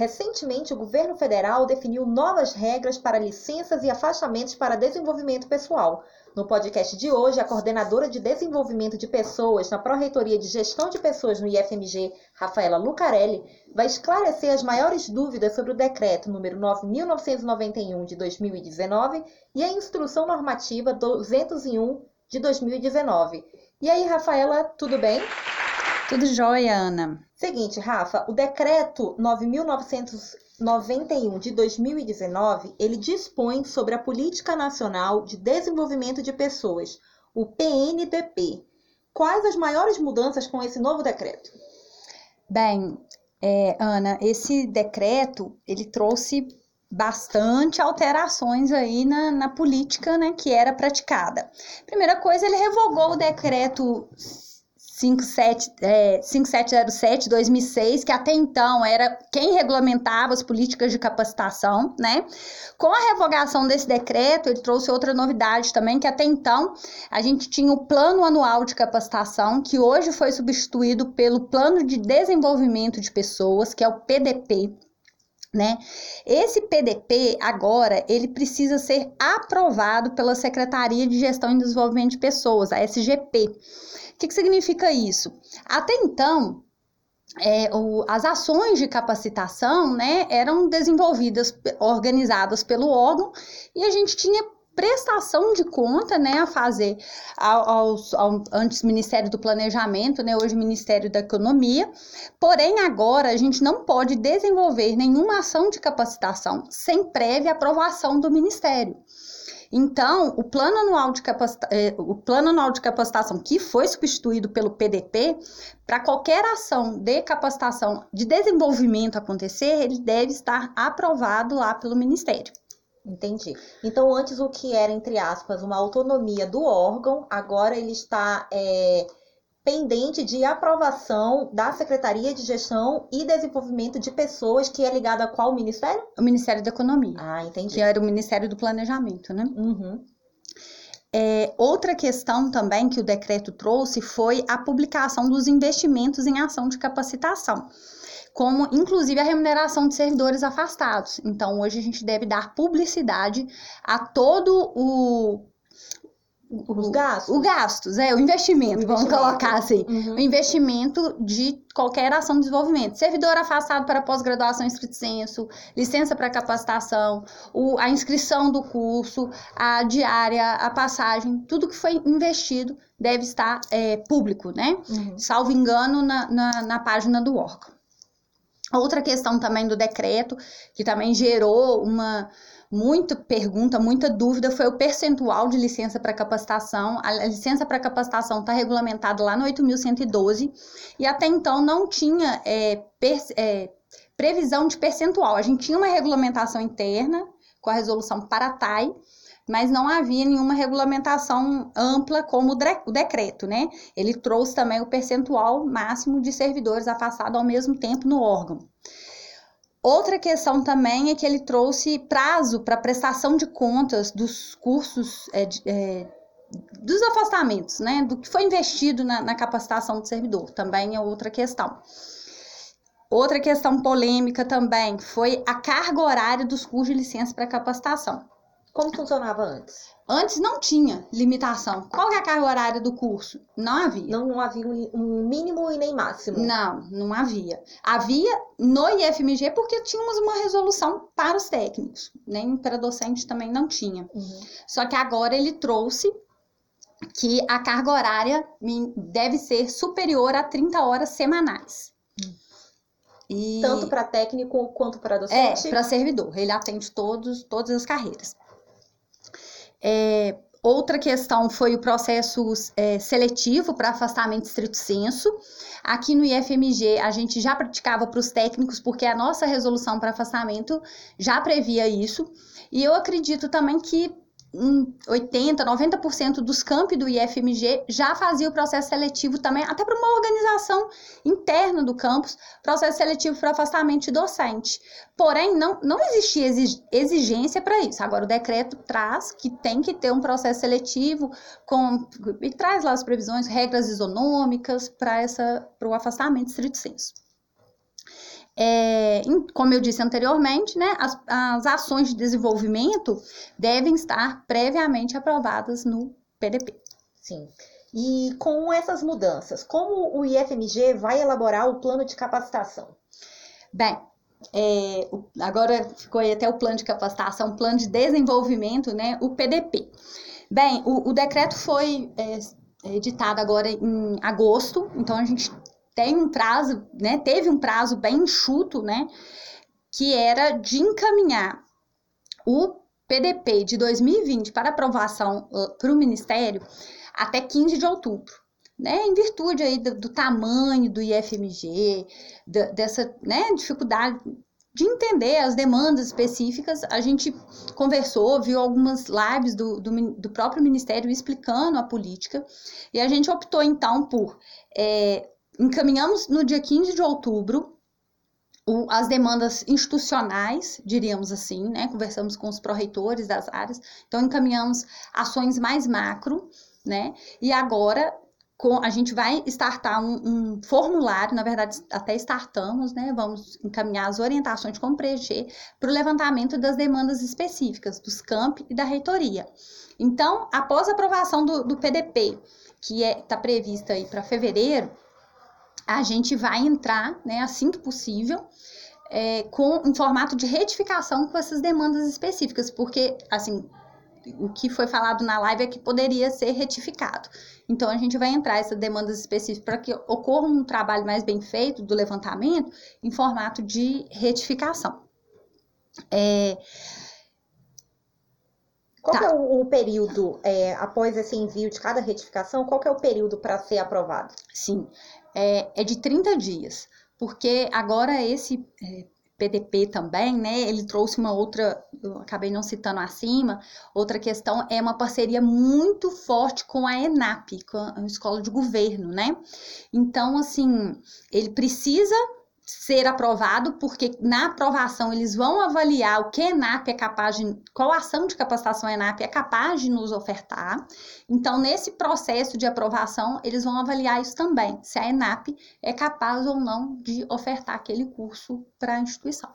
Recentemente, o governo federal definiu novas regras para licenças e afastamentos para desenvolvimento pessoal. No podcast de hoje, a coordenadora de desenvolvimento de pessoas na Pró-Reitoria de Gestão de Pessoas no IFMG, Rafaela Lucarelli, vai esclarecer as maiores dúvidas sobre o decreto número 9.991 de 2019 e a instrução normativa 201 de 2019. E aí, Rafaela, tudo bem? Tudo jóia, Ana. Seguinte, Rafa, o decreto 9991 de 2019, ele dispõe sobre a Política Nacional de Desenvolvimento de Pessoas, o PNDP. Quais as maiores mudanças com esse novo decreto? Bem, é, Ana, esse decreto, ele trouxe bastante alterações aí na, na política né, que era praticada. Primeira coisa, ele revogou o decreto 57, é, 5707 2006, que até então era quem regulamentava as políticas de capacitação, né? Com a revogação desse decreto, ele trouxe outra novidade também, que até então a gente tinha o Plano Anual de Capacitação, que hoje foi substituído pelo Plano de Desenvolvimento de Pessoas, que é o PDP, né? Esse PDP agora ele precisa ser aprovado pela Secretaria de Gestão e Desenvolvimento de Pessoas, a SGP que, que significa isso? Até então, é, o, as ações de capacitação né, eram desenvolvidas, organizadas pelo órgão, e a gente tinha prestação de conta né, a fazer ao, ao, antes Ministério do Planejamento, né, hoje Ministério da Economia. Porém, agora a gente não pode desenvolver nenhuma ação de capacitação sem prévia aprovação do Ministério. Então, o plano anual de, capacita eh, o plano anual de capacitação, que foi substituído pelo PDP, para qualquer ação de capacitação de desenvolvimento acontecer, ele deve estar aprovado lá pelo Ministério. Entendi. Então, antes o que era, entre aspas, uma autonomia do órgão, agora ele está é, pendente de aprovação da Secretaria de Gestão e Desenvolvimento de Pessoas, que é ligada a qual ministério? O Ministério da Economia. Ah, entendi. Que era o Ministério do Planejamento, né? Uhum. É, outra questão também que o decreto trouxe foi a publicação dos investimentos em ação de capacitação, como inclusive a remuneração de servidores afastados. Então, hoje a gente deve dar publicidade a todo o os gastos? O gastos, é, o investimento, o vamos colocar assim. Uhum. O investimento de qualquer ação de desenvolvimento. Servidor afastado para pós-graduação em senso, licença para capacitação, o, a inscrição do curso, a diária, a passagem, tudo que foi investido deve estar é, público, né? Uhum. Salvo engano, na, na, na página do órgão. Outra questão também do decreto, que também gerou uma muita pergunta, muita dúvida foi o percentual de licença para capacitação. A licença para capacitação está regulamentada lá no 8.112 e até então não tinha é, per, é, previsão de percentual. A gente tinha uma regulamentação interna com a resolução Paratai, mas não havia nenhuma regulamentação ampla como o decreto, né? Ele trouxe também o percentual máximo de servidores afastados ao mesmo tempo no órgão. Outra questão também é que ele trouxe prazo para prestação de contas dos cursos, é, é, dos afastamentos, né? Do que foi investido na, na capacitação do servidor. Também é outra questão. Outra questão polêmica também foi a carga horária dos cursos de licença para capacitação. Como funcionava antes? Antes não tinha limitação. Qual é a carga horária do curso? Não havia. Não, não havia um mínimo e nem máximo. Não, não havia. Havia no IFMG porque tínhamos uma resolução para os técnicos, nem para docente também não tinha. Uhum. Só que agora ele trouxe que a carga horária deve ser superior a 30 horas semanais. Uhum. E... Tanto para técnico quanto para docente? É, para servidor. Ele atende todos, todas as carreiras. É, outra questão foi o processo é, seletivo para afastamento estrito senso. Aqui no IFMG, a gente já praticava para os técnicos, porque a nossa resolução para afastamento já previa isso. E eu acredito também que 80, 90% dos campi do IFMG já fazia o processo seletivo também, até para uma organização interna do campus, processo seletivo para afastamento de docente. Porém, não, não existia exigência para isso. Agora, o decreto traz que tem que ter um processo seletivo com, e traz lá as previsões, regras isonômicas para o afastamento estrito senso. É, como eu disse anteriormente, né, as, as ações de desenvolvimento devem estar previamente aprovadas no PDP. Sim. E com essas mudanças, como o IFMG vai elaborar o plano de capacitação? Bem, é, agora ficou aí até o plano de capacitação, plano de desenvolvimento, né, o PDP. Bem, o, o decreto foi é, editado agora em agosto, então a gente tem um prazo, né, teve um prazo bem enxuto, né, que era de encaminhar o PDP de 2020 para aprovação para o Ministério até 15 de outubro. Né, em virtude aí do, do tamanho do IFMG, dessa né, dificuldade de entender as demandas específicas, a gente conversou, viu algumas lives do, do, do próprio Ministério explicando a política, e a gente optou então por é, encaminhamos no dia 15 de outubro o, as demandas institucionais, diríamos assim, né? Conversamos com os pró-reitores das áreas, então encaminhamos ações mais macro, né? E agora com, a gente vai startar um, um, formulário, na verdade, até startamos, né? Vamos encaminhar as orientações de como preencher para o levantamento das demandas específicas dos campi e da reitoria. Então, após a aprovação do, do PDP, que está é, tá prevista aí para fevereiro, a gente vai entrar, né, assim que possível, é, com em formato de retificação com essas demandas específicas, porque, assim, o que foi falado na live é que poderia ser retificado. Então, a gente vai entrar essas demandas específicas para que ocorra um trabalho mais bem feito do levantamento em formato de retificação. É... Qual tá. é o, o período é, após esse envio de cada retificação? Qual é o período para ser aprovado? Sim, é, é de 30 dias, porque agora esse é, PDP também, né? Ele trouxe uma outra, eu acabei não citando acima, outra questão é uma parceria muito forte com a ENAP, com a Escola de Governo, né? Então, assim, ele precisa ser aprovado, porque na aprovação eles vão avaliar o que a ENAP é capaz de, qual ação de capacitação a ENAP é capaz de nos ofertar. Então, nesse processo de aprovação, eles vão avaliar isso também, se a ENAP é capaz ou não de ofertar aquele curso para a instituição.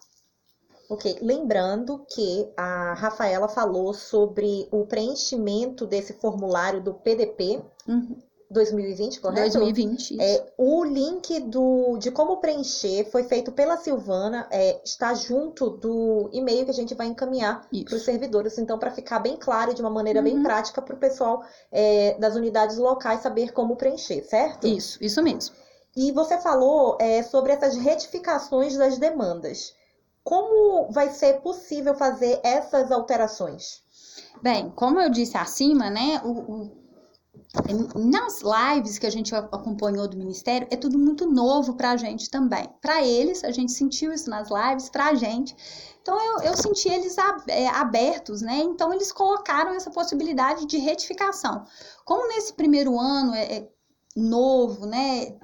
Ok, lembrando que a Rafaela falou sobre o preenchimento desse formulário do PDP. Uhum 2020, correto? 2020. É, o link do, de como preencher foi feito pela Silvana, é, está junto do e-mail que a gente vai encaminhar para os servidores. Então, para ficar bem claro de uma maneira uhum. bem prática para o pessoal é, das unidades locais saber como preencher, certo? Isso, isso mesmo. E você falou é, sobre essas retificações das demandas. Como vai ser possível fazer essas alterações? Bem, como eu disse acima, né, o, o nas lives que a gente acompanhou do Ministério, é tudo muito novo para a gente também. Para eles, a gente sentiu isso nas lives, para a gente. Então, eu, eu senti eles é, abertos, né? Então, eles colocaram essa possibilidade de retificação. Como nesse primeiro ano é, é novo, né?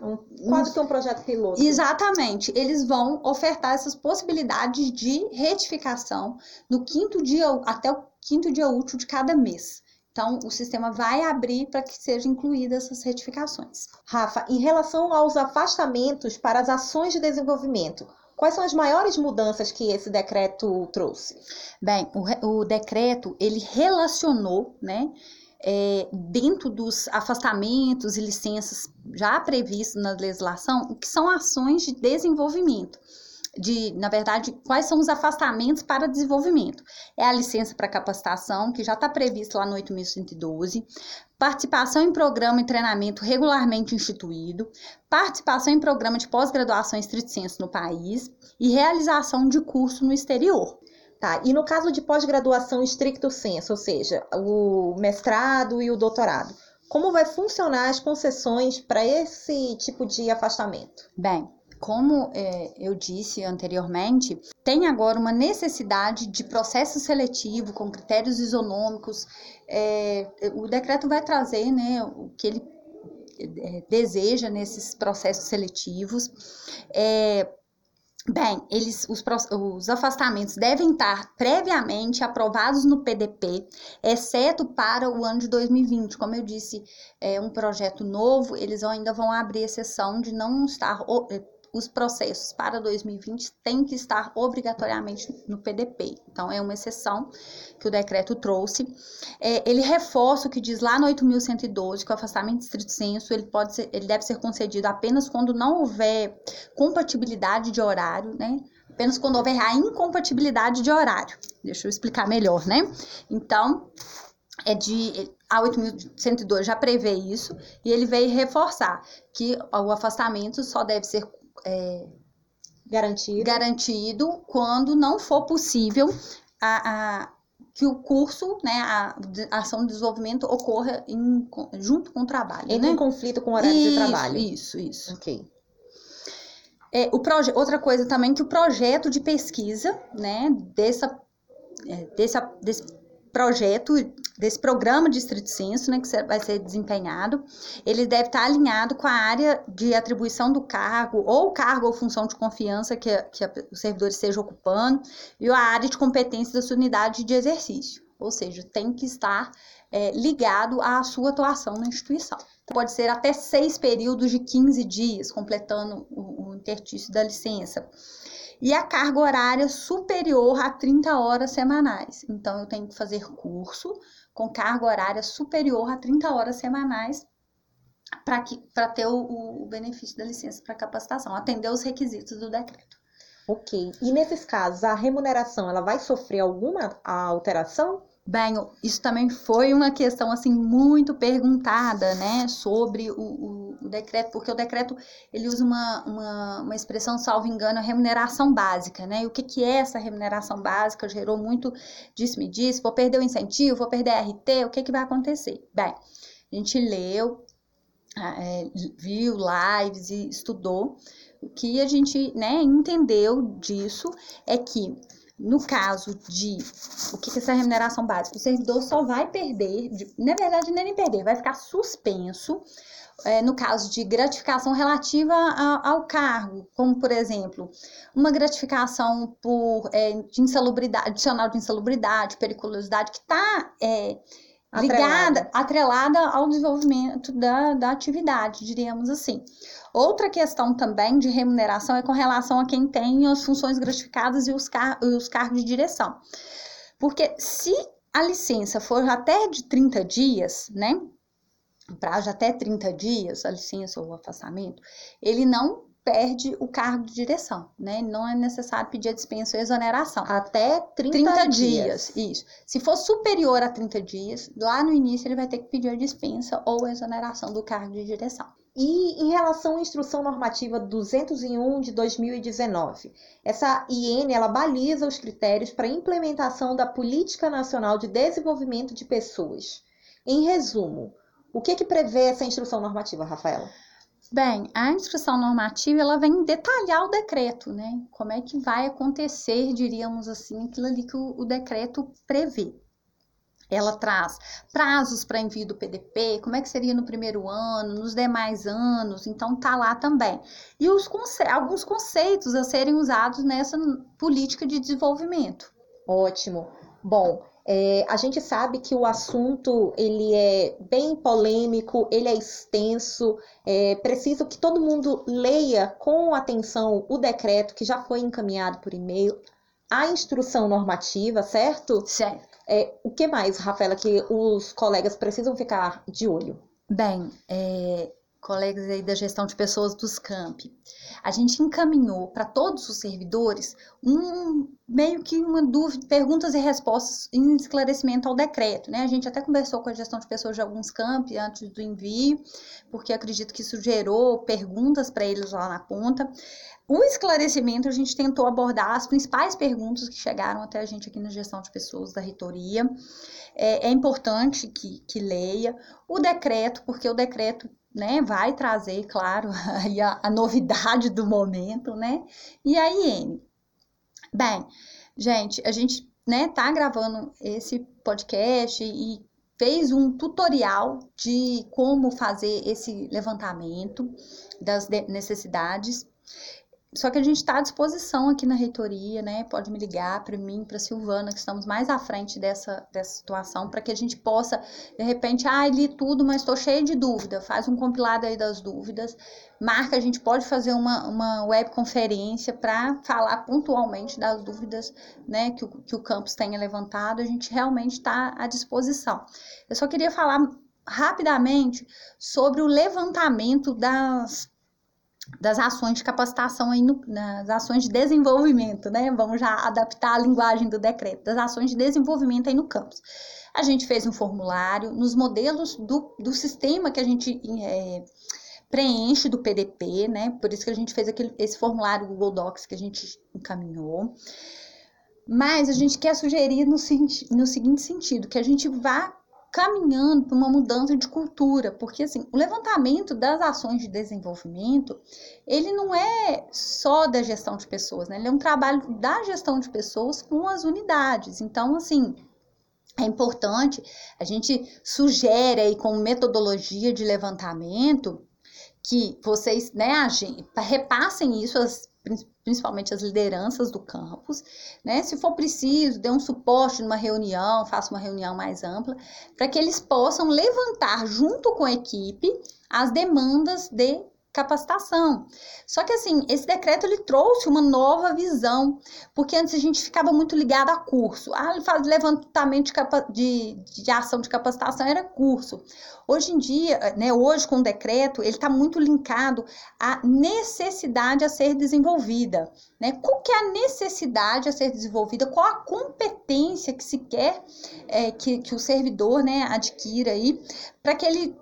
Quase que um projeto piloto. Exatamente. Eles vão ofertar essas possibilidades de retificação no quinto dia, até o quinto dia útil de cada mês. Então, o sistema vai abrir para que sejam incluídas essas retificações. Rafa, em relação aos afastamentos para as ações de desenvolvimento, quais são as maiores mudanças que esse decreto trouxe? Bem, o, o decreto ele relacionou, né, é, dentro dos afastamentos e licenças já previstos na legislação, o que são ações de desenvolvimento de, na verdade, quais são os afastamentos para desenvolvimento. É a licença para capacitação, que já está previsto lá no 8.112, participação em programa e treinamento regularmente instituído, participação em programa de pós-graduação estrito senso no país e realização de curso no exterior. Tá, e no caso de pós-graduação estricto senso, ou seja, o mestrado e o doutorado, como vai funcionar as concessões para esse tipo de afastamento? Bem, como é, eu disse anteriormente, tem agora uma necessidade de processo seletivo com critérios isonômicos. É, o decreto vai trazer né, o que ele é, deseja nesses processos seletivos. É, Bem, eles, os, os, afastamentos devem estar previamente aprovados no PDP, exceto para o ano de 2020. Como eu disse, é um projeto novo, eles ainda vão abrir exceção de não estar os processos para 2020 têm que estar obrigatoriamente no PDP. Então, é uma exceção que o decreto trouxe. É, ele reforça o que diz lá no 8.112, que o afastamento de estrito senso ele, pode ser, ele deve ser concedido apenas quando não houver compatibilidade de horário, né? Apenas quando houver a incompatibilidade de horário. Deixa eu explicar melhor, né? Então, é de a 8.102 já prevê isso e ele veio reforçar que o afastamento só deve ser é, garantido. garantido quando não for possível a, a que o curso, né, a, a, ação de desenvolvimento ocorra em, junto com o trabalho. Entre né? em conflito com o horário isso, de trabalho. Isso, isso. Ok. É, o proje outra coisa também que o projeto de pesquisa, né, dessa, é, dessa, desse projeto, desse programa de estrito senso, né, que vai ser desempenhado, ele deve estar alinhado com a área de atribuição do cargo, ou cargo ou função de confiança que, que o servidor esteja ocupando, e a área de competência da sua unidade de exercício. Ou seja, tem que estar é, ligado à sua atuação na instituição. Pode ser até seis períodos de 15 dias, completando o, o interstício da licença e a carga horária superior a 30 horas semanais. Então, eu tenho que fazer curso com carga horária superior a 30 horas semanais para ter o, o benefício da licença para capacitação, atender os requisitos do decreto. Ok. E nesses casos, a remuneração ela vai sofrer alguma alteração? Bem, isso também foi uma questão assim muito perguntada, né, sobre o, o, o, decreto, porque o decreto ele usa uma, uma, uma expressão, salvo engano, remuneração básica, né? E o que, que é essa remuneração básica? Gerou muito disse-me disse, vou perder o incentivo, vou perder a RT, o que, que vai acontecer? Bem, a gente leu, é, viu lives e estudou. O que a gente né, entendeu disso é que no caso de o que, que é essa remuneração básica, o servidor só vai perder, de, na verdade, nem perder, vai ficar suspenso é, no caso de gratificação relativa a, ao cargo, como por exemplo, uma gratificação por é, de insalubridade, adicional de insalubridade, periculosidade, que está é, ligada, atrelada ao desenvolvimento da, da atividade, diríamos assim. Outra questão também de remuneração é com relação a quem tem as funções gratificadas e os, car e os cargos de direção. Porque se a licença for até de 30 dias, né? Prazo até 30 dias, a licença ou o afastamento, ele não perde o cargo de direção, né? Não é necessário pedir a dispensa ou exoneração. Até 30, 30 dias. dias. Isso. Se for superior a 30 dias, lá no início ele vai ter que pedir a dispensa ou a exoneração do cargo de direção. E em relação à Instrução Normativa 201 de 2019, essa IN ela baliza os critérios para a implementação da Política Nacional de Desenvolvimento de Pessoas. Em resumo, o que, que prevê essa instrução normativa, Rafaela? Bem, a instrução normativa ela vem detalhar o decreto, né? Como é que vai acontecer, diríamos assim, aquilo ali que o, o decreto prevê. Ela traz prazos para envio do PDP, como é que seria no primeiro ano, nos demais anos, então tá lá também. E os conce alguns conceitos a serem usados nessa política de desenvolvimento. Ótimo. Bom, é, a gente sabe que o assunto ele é bem polêmico, ele é extenso, é preciso que todo mundo leia com atenção o decreto que já foi encaminhado por e-mail, a instrução normativa, certo? Certo. É, o que mais, Rafaela, que os colegas precisam ficar de olho? Bem, é, colegas aí da gestão de pessoas dos campi, a gente encaminhou para todos os servidores um meio que uma dúvida, perguntas e respostas em esclarecimento ao decreto, né? A gente até conversou com a gestão de pessoas de alguns campi antes do envio, porque acredito que isso gerou perguntas para eles lá na ponta. O esclarecimento a gente tentou abordar as principais perguntas que chegaram até a gente aqui na gestão de pessoas da reitoria. É, é importante que, que leia o decreto, porque o decreto né, vai trazer, claro, a, a novidade do momento, né? E a IN. Bem, gente, a gente, né, tá gravando esse podcast e fez um tutorial de como fazer esse levantamento das necessidades. Só que a gente está à disposição aqui na reitoria, né? Pode me ligar para mim, para Silvana, que estamos mais à frente dessa, dessa situação, para que a gente possa, de repente, ah, li tudo, mas estou cheio de dúvida. Faz um compilado aí das dúvidas. Marca, a gente pode fazer uma, uma webconferência para falar pontualmente das dúvidas né, que, o, que o campus tenha levantado. A gente realmente está à disposição. Eu só queria falar rapidamente sobre o levantamento das das ações de capacitação aí no, nas ações de desenvolvimento, né? Vamos já adaptar a linguagem do decreto, das ações de desenvolvimento aí no campus. A gente fez um formulário nos modelos do, do sistema que a gente é, preenche do PDP, né? Por isso que a gente fez aquele, esse formulário Google Docs que a gente encaminhou. Mas a gente quer sugerir no, no seguinte sentido, que a gente vá caminhando para uma mudança de cultura, porque assim, o levantamento das ações de desenvolvimento, ele não é só da gestão de pessoas, né? Ele é um trabalho da gestão de pessoas com as unidades. Então, assim, é importante, a gente sugere aí com metodologia de levantamento que vocês, né, repassem isso às principalmente as lideranças do campus, né? Se for preciso, dê um suporte numa reunião, faça uma reunião mais ampla, para que eles possam levantar junto com a equipe as demandas de capacitação. Só que assim, esse decreto ele trouxe uma nova visão, porque antes a gente ficava muito ligado a curso. Ah, ele faz levantamento de, de, de ação de capacitação era curso. Hoje em dia, né, hoje com o decreto, ele está muito linkado à necessidade a ser desenvolvida. Né? Qual que é a necessidade a ser desenvolvida? Qual a competência que se quer é, que, que o servidor né, adquira aí para que ele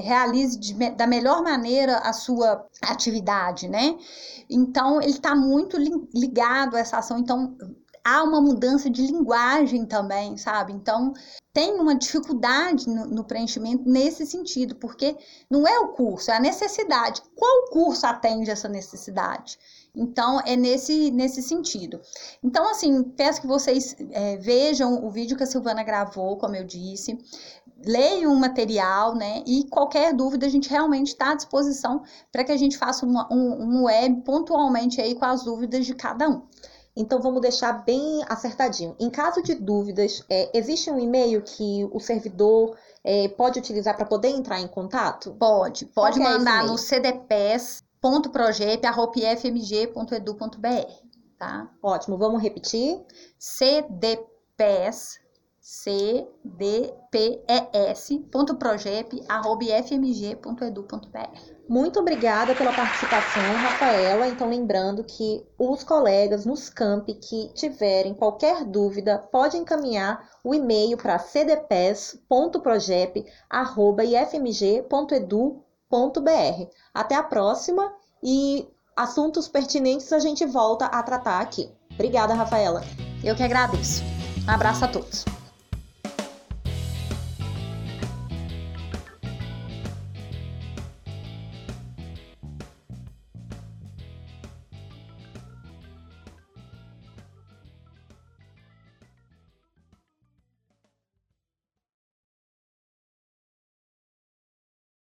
realize de, da melhor maneira a sua atividade, né? Então, ele está muito ligado a essa ação. Então, há uma mudança de linguagem também, sabe? Então, tem uma dificuldade no, no, preenchimento nesse sentido, porque não é o curso, é a necessidade. Qual curso atende essa necessidade? Então, é nesse, nesse sentido. Então, assim, peço que vocês é, vejam o vídeo que a Silvana gravou, como eu disse leiam o material, né? E qualquer dúvida, a gente realmente está à disposição para que a gente faça uma, um, um web pontualmente aí com as dúvidas de cada um. Então vamos deixar bem acertadinho. Em caso de dúvidas, é, existe um e-mail que o servidor é, pode utilizar para poder entrar em contato? Pode, pode Qual é mandar é no cdps.projep.fmg.edu.br, tá? Ótimo, vamos repetir? cdps cdpes.projep.fmg.edu.br. Muito obrigada pela participação, Rafaela. Então, lembrando que os colegas nos campi que tiverem qualquer dúvida, pode encaminhar o e-mail para cdpes.projep.ifmg.edu.br. Até a próxima e assuntos pertinentes a gente volta a tratar aqui. Obrigada, Rafaela. Eu que agradeço. Um abraço a todos.